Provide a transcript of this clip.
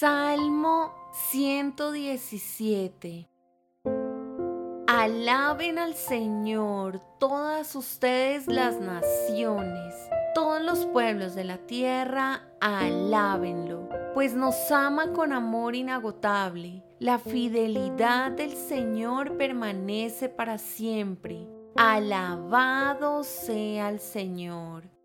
Salmo 117 Alaben al Señor todas ustedes las naciones, todos los pueblos de la tierra, alábenlo, pues nos ama con amor inagotable. La fidelidad del Señor permanece para siempre. Alabado sea el Señor.